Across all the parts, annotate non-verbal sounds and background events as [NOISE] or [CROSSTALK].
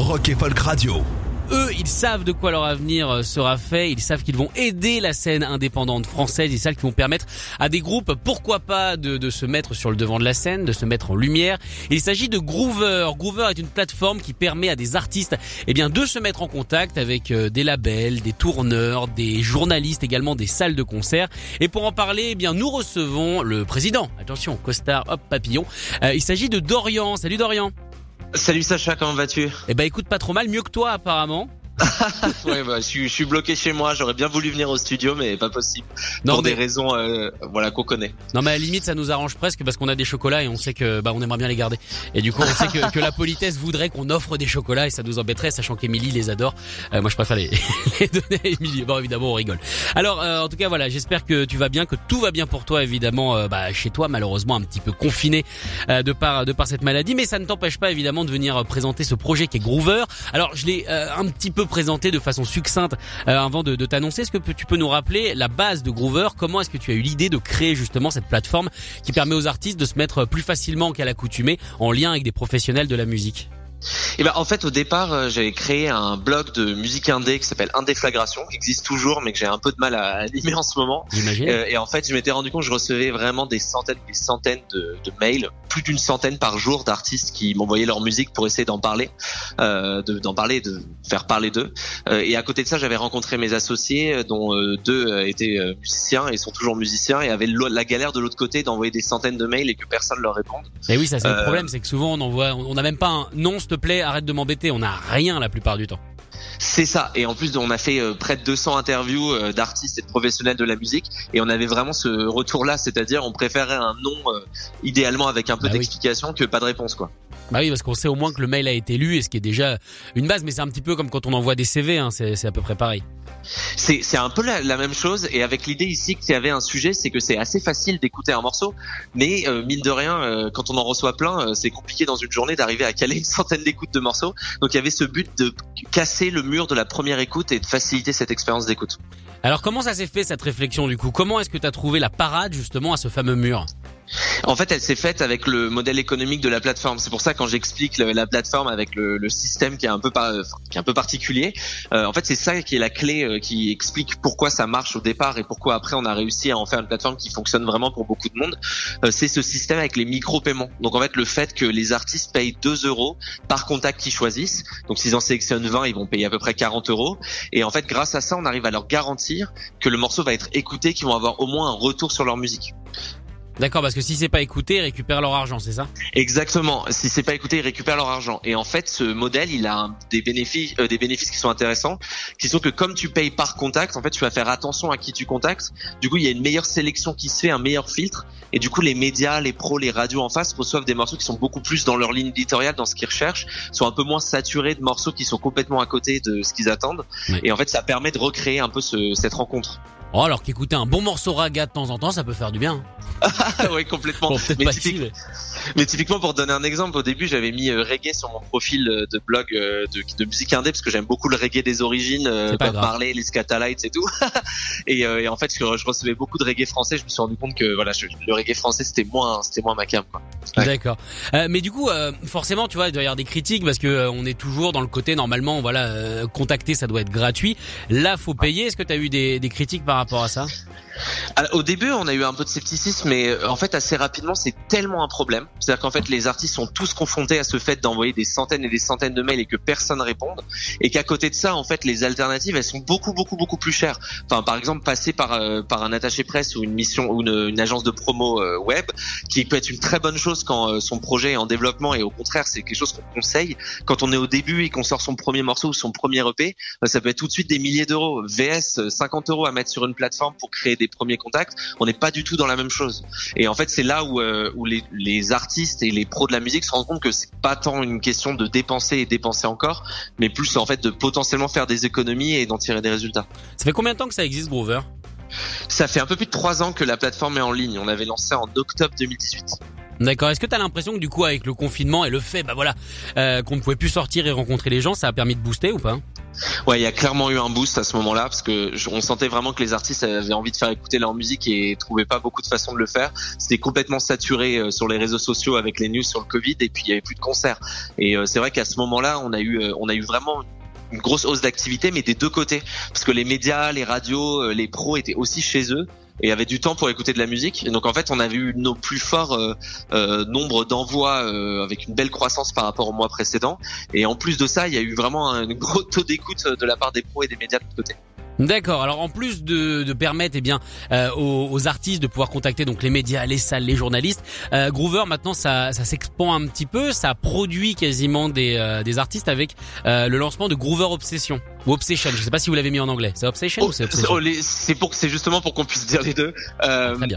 Rock et Folk Radio. eux, ils savent de quoi leur avenir euh, sera fait. Ils savent qu'ils vont aider la scène indépendante française. Ils savent qu'ils vont permettre à des groupes, pourquoi pas, de, de, se mettre sur le devant de la scène, de se mettre en lumière. Il s'agit de Groover. Groover est une plateforme qui permet à des artistes, eh bien, de se mettre en contact avec euh, des labels, des tourneurs, des journalistes, également des salles de concert. Et pour en parler, eh bien, nous recevons le président. Attention, costard, hop, papillon. Euh, il s'agit de Dorian. Salut Dorian. Salut Sacha, comment vas-tu? Eh ben écoute pas trop mal, mieux que toi apparemment. [LAUGHS] ouais, bah, je, suis, je suis bloqué chez moi. J'aurais bien voulu venir au studio, mais pas possible. Non, pour des raisons, euh, voilà, qu'on connaît. Non, mais à la limite, ça nous arrange presque parce qu'on a des chocolats et on sait que, bah, on aimerait bien les garder. Et du coup, on sait que, que la politesse voudrait qu'on offre des chocolats et ça nous embêterait, sachant qu'Emilie les adore. Euh, moi, je préfère les, [LAUGHS] les donner à Émilie. Bon, évidemment, on rigole. Alors, euh, en tout cas, voilà, j'espère que tu vas bien, que tout va bien pour toi, évidemment, euh, bah, chez toi, malheureusement, un petit peu confiné de par de par cette maladie, mais ça ne t'empêche pas, évidemment, de venir présenter ce projet qui est Groover. Alors, je l'ai un petit peu présenté de façon succincte euh, avant de, de t'annoncer. Est-ce que tu peux nous rappeler la base de Groover? Comment est-ce que tu as eu l'idée de créer justement cette plateforme qui permet aux artistes de se mettre plus facilement qu'à l'accoutumée en lien avec des professionnels de la musique? Et eh ben en fait au départ euh, j'avais créé un blog de musique indé qui s'appelle Indéflagration qui existe toujours mais que j'ai un peu de mal à animer en ce moment. Euh, et en fait je m'étais rendu compte que je recevais vraiment des centaines des centaines de, de mails, plus d'une centaine par jour d'artistes qui m'envoyaient leur musique pour essayer d'en parler, euh, d'en parler, de faire parler d'eux. Euh, et à côté de ça j'avais rencontré mes associés euh, dont deux étaient musiciens et sont toujours musiciens et avaient la galère de l'autre côté d'envoyer des centaines de mails et que personne leur réponde. Et oui ça c'est le problème c'est que souvent on envoie on n'a même pas un non te plaît, arrête de m'embêter. On n'a rien la plupart du temps. C'est ça. Et en plus, on a fait euh, près de 200 interviews euh, d'artistes et de professionnels de la musique, et on avait vraiment ce retour-là, c'est-à-dire on préférait un nom euh, idéalement avec un peu bah d'explication que pas de réponse, quoi. Bah oui, parce qu'on sait au moins que le mail a été lu, et ce qui est déjà une base, mais c'est un petit peu comme quand on envoie des CV, hein, c'est à peu près pareil. C'est un peu la, même chose et avec l'idée ici qu'il y avait un sujet, c'est que c'est assez facile d'écouter un morceau, mais euh, mine de rien, euh, quand on en reçoit plein, euh, c'est compliqué dans une journée d'arriver à caler une centaine d'écoutes de morceaux. Donc il y avait ce but de casser le mur de la première écoute et de faciliter cette expérience d'écoute. Alors comment ça s'est fait cette réflexion du coup? Comment est-ce que tu as trouvé la parade justement à ce fameux mur? En fait, elle s'est faite avec le modèle économique de la plateforme. C'est pour ça quand j'explique la plateforme avec le, le, système qui est un peu qui est un peu particulier. Euh, en fait, c'est ça qui est la clé euh, qui explique pourquoi ça marche au départ et pourquoi après on a réussi à en faire une plateforme qui fonctionne vraiment pour beaucoup de monde. Euh, c'est ce système avec les micro-paiements. Donc en fait, le fait que les artistes payent 2 euros par contact qu'ils choisissent. Donc s'ils en sélectionnent 20, ils vont payer à peu près 40 euros. Et en fait, grâce à ça, on arrive à leur garantir que le morceau va être écouté, qu'ils vont avoir au moins un retour sur leur musique. D'accord, parce que si c'est pas écouté, ils récupèrent leur argent, c'est ça? Exactement. Si c'est pas écouté, ils récupèrent leur argent. Et en fait, ce modèle, il a des bénéfices, euh, des bénéfices qui sont intéressants, qui sont que comme tu payes par contact, en fait, tu vas faire attention à qui tu contactes. Du coup, il y a une meilleure sélection qui se fait, un meilleur filtre. Et du coup, les médias, les pros, les radios en face reçoivent des morceaux qui sont beaucoup plus dans leur ligne éditoriale, dans ce qu'ils recherchent, sont un peu moins saturés de morceaux qui sont complètement à côté de ce qu'ils attendent. Et en fait, ça permet de recréer un peu ce, cette rencontre. Oh, alors qu'écouter un bon morceau raga de temps en temps, ça peut faire du bien. [LAUGHS] oui, complètement. mais, typiquement, pour donner un exemple, au début, j'avais mis euh, reggae sur mon profil euh, de blog euh, de, de, musique indé parce que j'aime beaucoup le reggae des origines, Bob Marley, les Scatalites et tout. [LAUGHS] et, et, en fait, je, je, recevais beaucoup de reggae français. Je me suis rendu compte que voilà, le reggae français c'était moins, c'était moins ma cam. D'accord. mais du coup, forcément, tu vois, il doit y avoir des critiques parce que on est toujours dans le côté normalement, voilà, contacter, ça doit être gratuit. Là, faut payer. Est-ce que tu as eu des, des critiques par rapport à ça au début, on a eu un peu de scepticisme, mais euh, en fait, assez rapidement, c'est tellement un problème. C'est-à-dire qu'en fait, les artistes sont tous confrontés à ce fait d'envoyer des centaines et des centaines de mails et que personne réponde, et qu'à côté de ça, en fait, les alternatives, elles sont beaucoup, beaucoup, beaucoup plus chères. Enfin, par exemple, passer par euh, par un attaché presse ou une mission ou une, agence de promo euh, web, qui peut être une très bonne chose quand son projet est en développement, et au contraire, c'est quelque chose qu'on conseille quand on est au début et qu'on sort son premier morceau ou son premier EP. ça peut être tout de suite des milliers d'euros. VS, 50 euros à mettre sur une plateforme pour créer des premiers contacts, on n'est pas du tout dans la même chose. Et en fait, c'est là où, euh, où les, les, artistes et les pros de la musique se rendent compte que c'est pas tant une question de dépenser et dépenser encore, mais plus en fait de potentiellement faire des économies et d'en tirer des résultats. Ça fait combien de temps que ça existe Groover Ça fait un peu plus de trois ans que la plateforme est en ligne. On avait lancé en octobre 2018. D'accord. Est-ce que tu as l'impression que du coup avec le confinement et le fait bah voilà euh, qu'on ne pouvait plus sortir et rencontrer les gens, ça a permis de booster ou pas Ouais, il y a clairement eu un boost à ce moment-là parce que on sentait vraiment que les artistes avaient envie de faire écouter leur musique et trouvaient pas beaucoup de façons de le faire. C'était complètement saturé euh, sur les réseaux sociaux avec les news sur le Covid et puis il y avait plus de concerts. Et euh, c'est vrai qu'à ce moment-là, on a eu on a eu vraiment une grosse hausse d'activité, mais des deux côtés, parce que les médias, les radios, les pros étaient aussi chez eux et avait du temps pour écouter de la musique. Et donc en fait, on avait eu nos plus forts euh, euh, nombres d'envois euh, avec une belle croissance par rapport au mois précédent. Et en plus de ça, il y a eu vraiment un gros taux d'écoute de la part des pros et des médias de côté. D'accord. Alors en plus de, de permettre eh bien euh, aux, artistes de pouvoir contacter donc les médias, les salles, les journalistes, euh, Groover maintenant ça, ça s'expand un petit peu, ça produit quasiment des, euh, des artistes avec le lancement de Groover Obsession ou Obsession. Je sais pas si vous l'avez mis en anglais. C'est Obsession ou c'est Obsession? oh, C'est pour c'est justement pour qu'on puisse dire les deux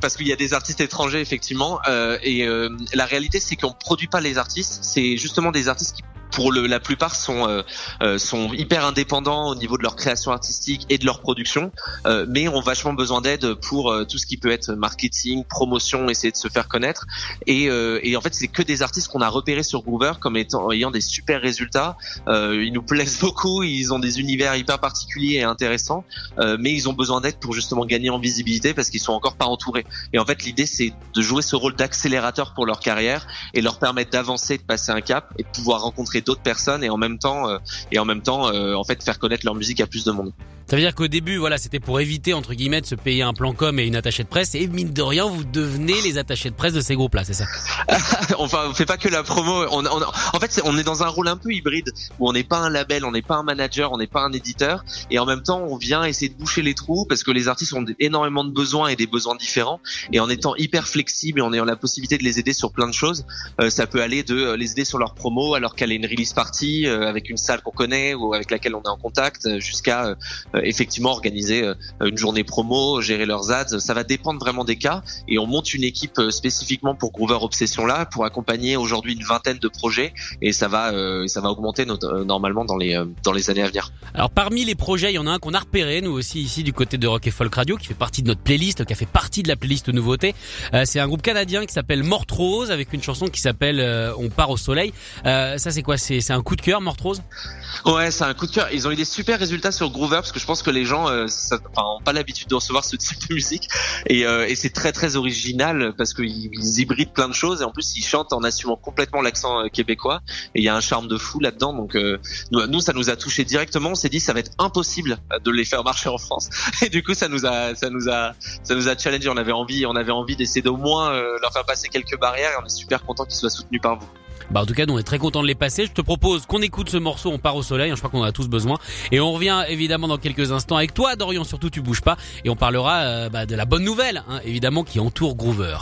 parce qu'il y a des artistes étrangers effectivement et la réalité c'est qu'on produit pas les artistes, c'est justement des artistes qui pour le, la plupart sont euh, euh, sont hyper indépendants au niveau de leur création artistique et de leur production, euh, mais ont vachement besoin d'aide pour tout ce qui peut être marketing, promotion, essayer de se faire connaître. Et, et en fait, c'est que des artistes qu'on a repérés sur Groover comme étant ayant des super résultats. ils nous plaisent beaucoup, ils ont des univers hyper particuliers et intéressants, mais ils ont besoin d'aide pour justement gagner en visibilité parce qu'ils sont encore pas entourés. Et en fait, l'idée c'est de jouer ce rôle d'accélérateur pour leur carrière et leur permettre d'avancer, de passer un cap et de pouvoir rencontrer d'autres personnes et en même temps euh, et en même temps euh, en fait faire connaître leur musique à plus de monde. Ça veut dire qu'au début, voilà, c'était pour éviter entre guillemets de se payer un plan com et une attachée de presse. Et mine de rien, vous devenez les attachés de presse de ces groupes-là, c'est ça? [LAUGHS] Enfin, on fait pas que la promo. En fait, on est dans un rôle un peu hybride où on n'est pas un label, on n'est pas un manager, on n'est pas un éditeur, et en même temps, on vient essayer de boucher les trous parce que les artistes ont énormément de besoins et des besoins différents. Et en étant hyper flexible et en ayant la possibilité de les aider sur plein de choses, euh, ça peut aller de les aider sur leur promo alors qu'elle est une release party euh, avec une salle qu'on connaît ou avec laquelle on est en contact, jusqu'à euh, effectivement organiser euh, une journée promo, gérer leurs ads. Ça va dépendre vraiment des cas et on monte une équipe euh, spécifiquement pour Groover Obsession là pour accompagner aujourd'hui une vingtaine de projets et ça va ça va augmenter normalement dans les dans les années à venir. Alors parmi les projets, il y en a un qu'on a repéré nous aussi ici du côté de Rock et Folk Radio qui fait partie de notre playlist, qui a fait partie de la playlist nouveauté. c'est un groupe canadien qui s'appelle Mortrose avec une chanson qui s'appelle On part au soleil. ça c'est quoi? C'est un coup de cœur Mortrose? Ouais, c'est un coup de cœur. Ils ont eu des super résultats sur Groover parce que je pense que les gens euh, enfin, pas l'habitude de recevoir ce [LAUGHS] type de musique. Et, euh, et c'est très très original parce qu'ils ils hybrident plein de choses et en plus ils chantent en assumant complètement l'accent euh, québécois. Et il y a un charme de fou là-dedans. Donc nous, nous, ça nous a touché directement. On s'est dit ça va être impossible de les faire marcher en France. [LAUGHS] Et du coup ça nous a ça nous a ça nous a challengé on avait envie on avait envie d'essayer d'au moins leur faire passer quelques barrières et on est super content qu'ils soient soutenus par vous. Bah en tout cas, nous on est très content de les passer. Je te propose qu'on écoute ce morceau, on part au soleil, je crois qu'on en a tous besoin. Et on revient évidemment dans quelques instants avec toi, Dorian, surtout tu bouges pas. Et on parlera euh, bah, de la bonne nouvelle, hein, évidemment, qui entoure Groover.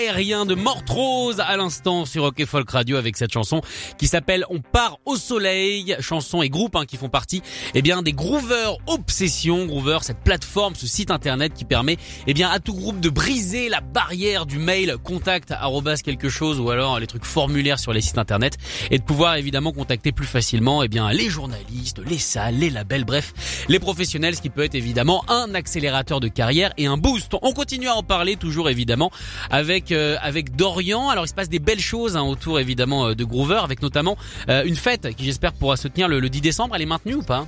Aérien de Mortrose à l'instant sur Rock Folk Radio avec cette chanson qui s'appelle On part au soleil, chanson et groupe hein, qui font partie eh bien des Groover Obsession, Groover cette plateforme, ce site internet qui permet eh bien à tout groupe de briser la barrière du mail contact quelque chose ou alors les trucs formulaires sur les sites internet et de pouvoir évidemment contacter plus facilement eh bien les journalistes, les salles, les labels, bref, les professionnels ce qui peut être évidemment un accélérateur de carrière et un boost. On continue à en parler toujours évidemment évidemment avec euh, avec Dorian. Alors il se passe des belles choses hein, autour évidemment euh, de Groover, avec notamment euh, une fête qui j'espère pourra se tenir le 10 décembre. Elle est maintenue ou pas?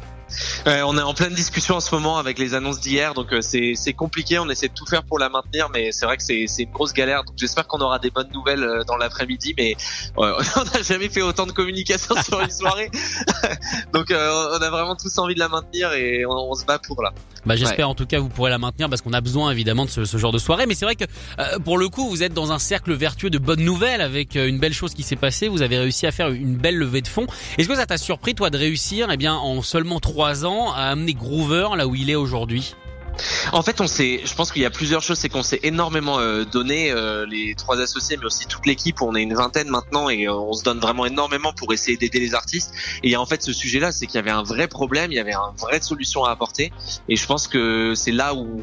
On est en pleine discussion en ce moment avec les annonces d'hier, donc c'est c'est compliqué. On essaie de tout faire pour la maintenir, mais c'est vrai que c'est une grosse galère. Donc j'espère qu'on aura des bonnes nouvelles dans l'après-midi, mais [LAUGHS] on n'a jamais fait autant de communication sur une soirée. [LAUGHS] donc on a vraiment tous envie de la maintenir et on, se bat pour là. Bah j'espère en tout cas vous pourrez la maintenir parce qu'on a besoin évidemment de ce, ce, genre de soirée. Mais c'est vrai que euh, pour le coup vous êtes dans un cercle vertueux de bonnes nouvelles avec euh, une belle chose qui s'est passée. Vous avez réussi à faire une belle levée de fonds. Est-ce que ça t'a surpris toi de réussir eh bien en seulement trois ans à amener Groover là où il est aujourd'hui en fait, on s'est, je pense qu'il y a plusieurs choses, c'est qu'on s'est énormément euh, donné euh, les trois associés, mais aussi toute l'équipe. On est une vingtaine maintenant et euh, on se donne vraiment énormément pour essayer d'aider les artistes. Et a en fait ce sujet-là, c'est qu'il y avait un vrai problème, il y avait une vraie solution à apporter. Et je pense que c'est là où,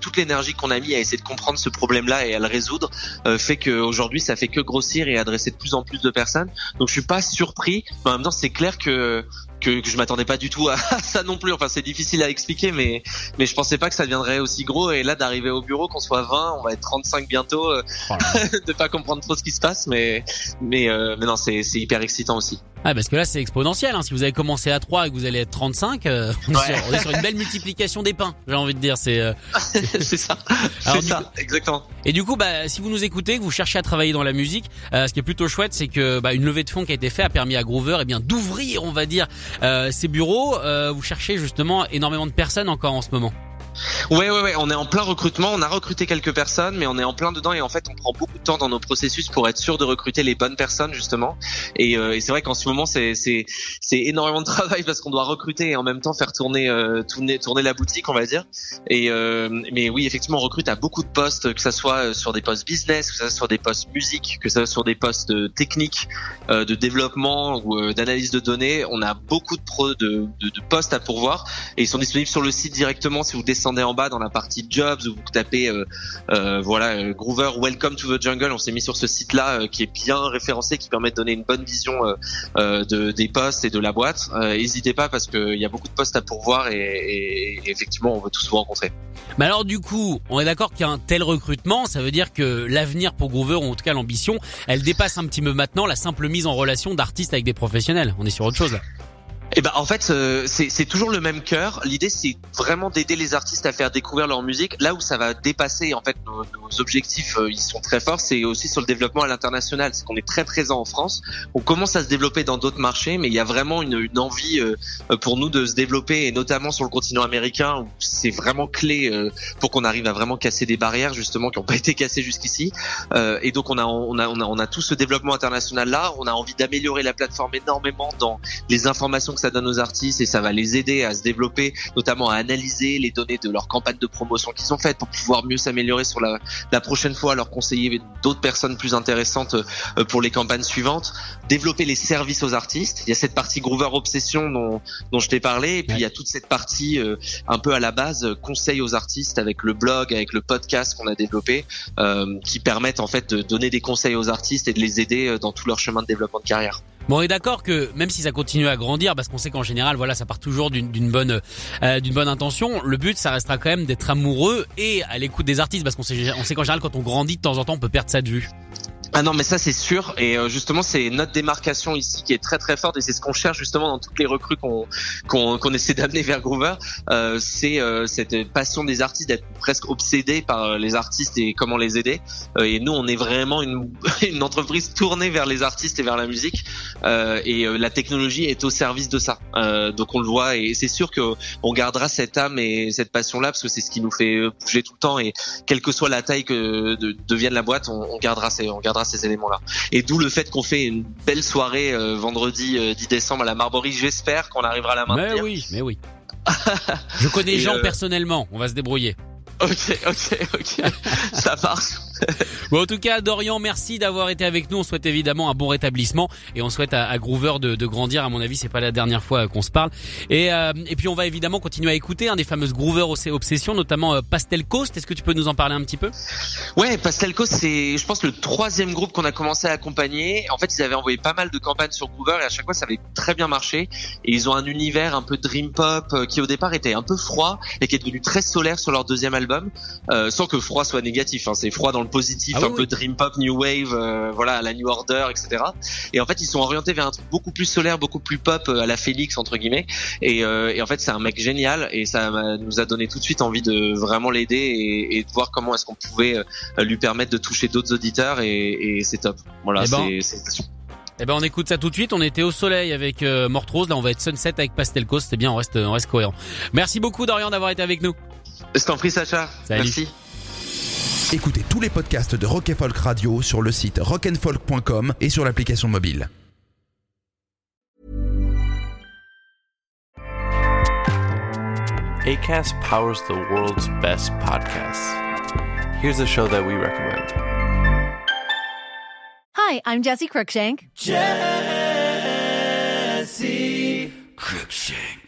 toute l'énergie qu'on a mis à essayer de comprendre ce problème-là et à le résoudre fait qu'aujourd'hui, ça fait que grossir et adresser de plus en plus de personnes. Donc je suis pas surpris, mais en même temps, c'est clair que que, que je m'attendais pas du tout [LAUGHS] à ça non plus. Enfin, c'est difficile à expliquer, mais mais je pensais pas que ça deviendrait aussi gros. Et là, d'arriver au bureau, qu'on soit 20, on va être 35 bientôt, euh, oh [LAUGHS] de pas comprendre trop ce qui se passe, mais mais euh, mais non, c'est c'est hyper excitant aussi. Ah parce que là c'est exponentiel. Hein. Si vous avez commencé à 3 et que vous allez être 35, euh, [LAUGHS] on, est sur, une belle multiplication des pains. J'ai envie de dire, c'est euh, [LAUGHS] c'est ça. C'est ça, exactement. Et du coup, bah si vous nous écoutez, que vous cherchez à travailler dans la musique, ce qui est plutôt chouette, c'est que bah, une levée de fonds qui a été faite a permis à Groover, eh bien d'ouvrir, on va dire, euh, ces bureaux, euh, vous cherchez justement énormément de personnes encore en ce moment. Ouais, ouais, ouais, on est en plein recrutement. On a recruté quelques personnes, mais on est en plein dedans et en fait, on prend beaucoup de temps dans nos processus pour être sûr de recruter les bonnes personnes justement. Et, euh, et c'est vrai qu'en ce moment, c'est c'est c'est énormément de [LAUGHS] travail parce qu'on doit recruter et en même temps faire tourner euh, tourner tourner la boutique, on va dire. Et euh, mais oui, effectivement, on recrute à beaucoup de postes, que ça soit sur des postes business, que ça soit sur des postes musique, que ça soit sur des postes techniques, de développement ou d'analyse de données. On a beaucoup de, pro, de, de postes à pourvoir et ils sont disponibles sur le site directement si vous descendez descendez en bas dans la partie jobs où vous tapez euh, euh, voilà euh, Groover Welcome to the Jungle, on s'est mis sur ce site là qui est bien référencé, qui permet de donner une bonne vision de, des postes et de la boîte. N'hésitez pas parce qu'il y a beaucoup de postes à pourvoir et, effectivement on veut tous vous rencontrer. Mais alors du coup, on est d'accord qu'il y a un tel recrutement, ça veut dire que l'avenir pour Groover, ou en tout cas l'ambition, elle dépasse un petit peu maintenant la simple mise en relation d'artistes avec des professionnels. On est sur autre chose là. Eh ben en fait euh, c'est toujours le même cœur. L'idée c'est vraiment d'aider les artistes à faire découvrir leur musique. Là où ça va dépasser en fait nos, nos objectifs, euh, ils sont très forts. C'est aussi sur le développement à l'international. C'est qu'on est très présent en France. On commence à se développer dans d'autres marchés, mais il y a vraiment une, une envie euh, pour nous de se développer et notamment sur le continent américain où c'est vraiment clé pour qu'on arrive à vraiment casser des barrières justement qui n'ont pas été cassées jusqu'ici. et donc on a, on a on a on a tout ce développement international là. On a envie d'améliorer la plateforme énormément dans les informations ça donne aux artistes et ça va les aider à se développer, notamment à analyser les données de leur campagne de promotion qu'ils ont faites pour pouvoir mieux s'améliorer sur la, la, prochaine fois, leur conseiller d'autres personnes plus intéressantes euh, pour les campagnes suivantes, développer les services aux artistes. Il y a cette partie Groover Obsession dont, dont je t'ai parlé, et puis il y a toute cette partie euh, un peu à la base conseil aux artistes avec le blog, avec le podcast qu'on a développé, euh, qui permettent en fait de donner des conseils aux artistes et de les aider dans tout leur chemin de développement de carrière. Bon, on est d'accord que même si ça continue à grandir, parce qu'on sait qu'en général, voilà, ça part toujours d'une bonne, euh, d'une bonne intention. Le but, ça restera quand même d'être amoureux et à l'écoute des artistes, parce qu'on sait, on sait qu'en général, quand on grandit de temps en temps, on peut perdre ça de vue. Ah non mais ça c'est sûr et euh, justement c'est notre démarcation ici qui est très très forte et c'est ce qu'on cherche justement dans toutes les recrues qu'on qu'on essaie d'amener vers Groover euh, c'est euh, cette passion des artistes d'être presque obsédé par les artistes et comment les aider et nous on est vraiment une, [LAUGHS] une entreprise tournée vers les artistes et vers la musique et la technologie est au service de ça donc on le voit et c'est sûr que on gardera cette âme et cette passion là parce que c'est ce qui nous fait bouger tout le temps et quelle que soit la taille que de, devienne la boîte on, on gardera ces on gardera ces éléments-là. Et d'où le fait qu'on fait une belle soirée euh, vendredi 10 euh, décembre à la Marborie. J'espère qu'on arrivera à la maintenir. Mais oui, mais oui. [LAUGHS] Je connais Jean euh, personnellement, on va se débrouiller. Ok, ok, ok, [LAUGHS] ça marche. Bon, en tout cas, Dorian, merci d'avoir été avec nous. On souhaite évidemment un bon rétablissement et on souhaite à, à Groover de, de grandir. À mon avis, c'est pas la dernière fois euh, qu'on se parle. Et, euh, et puis, on va évidemment continuer à écouter un des fameuses Groover Obsession, notamment euh, Pastel Coast. Est-ce que tu peux nous en parler un petit peu? Ouais, Pastelco, c'est, je pense, le troisième groupe qu'on a commencé à accompagner. En fait, ils avaient envoyé pas mal de campagnes sur Groover et à chaque fois, ça avait très bien marché. Et ils ont un univers un peu dream pop euh, qui au départ était un peu froid et qui est devenu très solaire sur leur deuxième album. Euh, sans que froid soit négatif. Hein. C'est froid dans le positif, Ah oui, un peu oui. dream pop, new wave, euh, voilà, à la New Order, etc. Et en fait, ils sont orientés vers un truc beaucoup plus solaire, beaucoup plus pop euh, à la Félix entre guillemets. Et, euh, et en fait, c'est un mec génial et ça nous a donné tout de suite envie de vraiment l'aider et, et de voir comment est-ce qu'on pouvait lui permettre de toucher d'autres auditeurs et, et c'est top. Voilà, Eh ben, c'est Eh ben, on écoute ça tout de suite. On était au soleil avec euh, Morte Rose. Là, on va être Sunset avec Pastel Coast. C'est bien, on reste, on reste cohérent. Merci beaucoup, Dorian, d'avoir été avec nous. Je t'en prie, Sacha. Salut. Merci. Écoutez tous les podcasts de Rock and Folk Radio sur le site rockandfolk.com et sur l'application mobile. ACAST powers the world's best podcasts. Here's a show that we recommend. Hi, I'm Jesse Cruikshank. Jesse Cruikshank.